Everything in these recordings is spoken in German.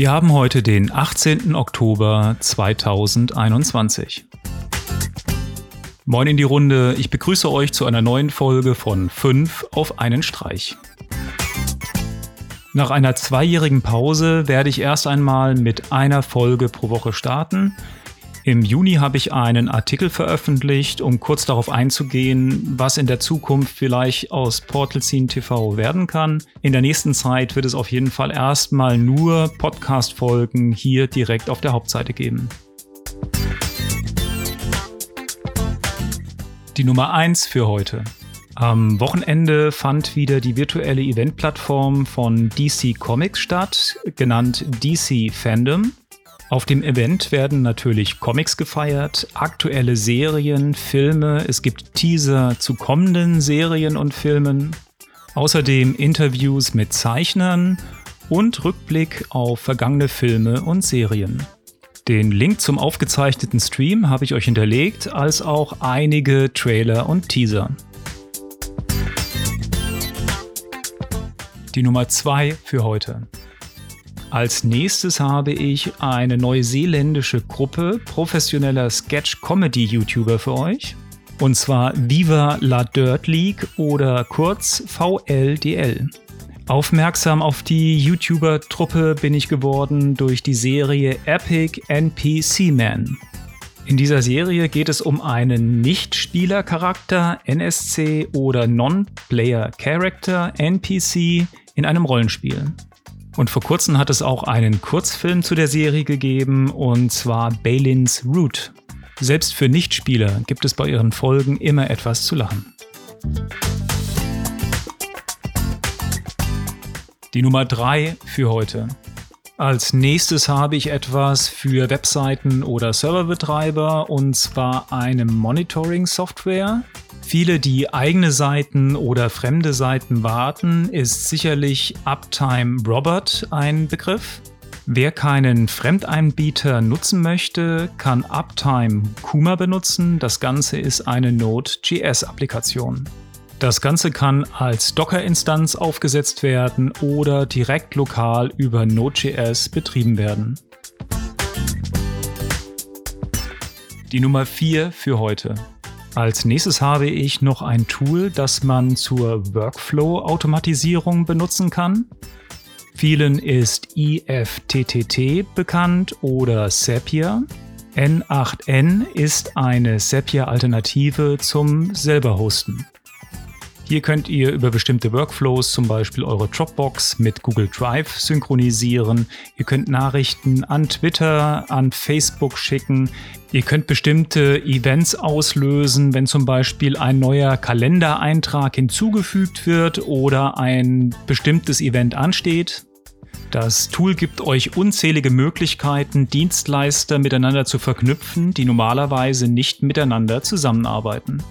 Wir haben heute den 18. Oktober 2021. Moin in die Runde, ich begrüße euch zu einer neuen Folge von 5 auf einen Streich. Nach einer zweijährigen Pause werde ich erst einmal mit einer Folge pro Woche starten im Juni habe ich einen Artikel veröffentlicht, um kurz darauf einzugehen, was in der Zukunft vielleicht aus Portal Scene TV werden kann. In der nächsten Zeit wird es auf jeden Fall erstmal nur Podcast-Folgen hier direkt auf der Hauptseite geben. Die Nummer 1 für heute. Am Wochenende fand wieder die virtuelle Eventplattform von DC Comics statt, genannt DC Fandom. Auf dem Event werden natürlich Comics gefeiert, aktuelle Serien, Filme, es gibt Teaser zu kommenden Serien und Filmen, außerdem Interviews mit Zeichnern und Rückblick auf vergangene Filme und Serien. Den Link zum aufgezeichneten Stream habe ich euch hinterlegt, als auch einige Trailer und Teaser. Die Nummer 2 für heute. Als nächstes habe ich eine neuseeländische Gruppe professioneller Sketch-Comedy-YouTuber für euch. Und zwar Viva La Dirt League oder kurz VLDL. Aufmerksam auf die YouTuber-Truppe bin ich geworden durch die Serie Epic NPC Man. In dieser Serie geht es um einen Nicht-Spieler-Charakter, NSC oder Non-Player-Character, NPC, in einem Rollenspiel. Und vor kurzem hat es auch einen Kurzfilm zu der Serie gegeben, und zwar Balins Root. Selbst für Nichtspieler gibt es bei ihren Folgen immer etwas zu lachen. Die Nummer 3 für heute. Als nächstes habe ich etwas für Webseiten oder Serverbetreiber und zwar eine Monitoring-Software. Viele, die eigene Seiten oder fremde Seiten warten, ist sicherlich Uptime Robert ein Begriff. Wer keinen Fremdeinbieter nutzen möchte, kann Uptime Kuma benutzen. Das Ganze ist eine Node.js-Applikation. Das Ganze kann als Docker-Instanz aufgesetzt werden oder direkt lokal über Node.js betrieben werden. Die Nummer 4 für heute. Als nächstes habe ich noch ein Tool, das man zur Workflow-Automatisierung benutzen kann. Vielen ist IFTTT bekannt oder Zapier. N8N ist eine Zapier-Alternative zum selber hosten. Hier könnt ihr über bestimmte Workflows zum Beispiel eure Dropbox mit Google Drive synchronisieren. Ihr könnt Nachrichten an Twitter, an Facebook schicken. Ihr könnt bestimmte Events auslösen, wenn zum Beispiel ein neuer Kalendereintrag hinzugefügt wird oder ein bestimmtes Event ansteht. Das Tool gibt euch unzählige Möglichkeiten, Dienstleister miteinander zu verknüpfen, die normalerweise nicht miteinander zusammenarbeiten.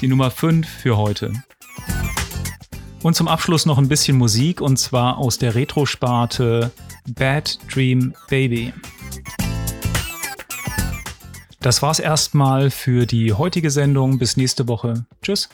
die Nummer 5 für heute. Und zum Abschluss noch ein bisschen Musik und zwar aus der Retro-Sparte Bad Dream Baby. Das war's erstmal für die heutige Sendung. Bis nächste Woche. Tschüss.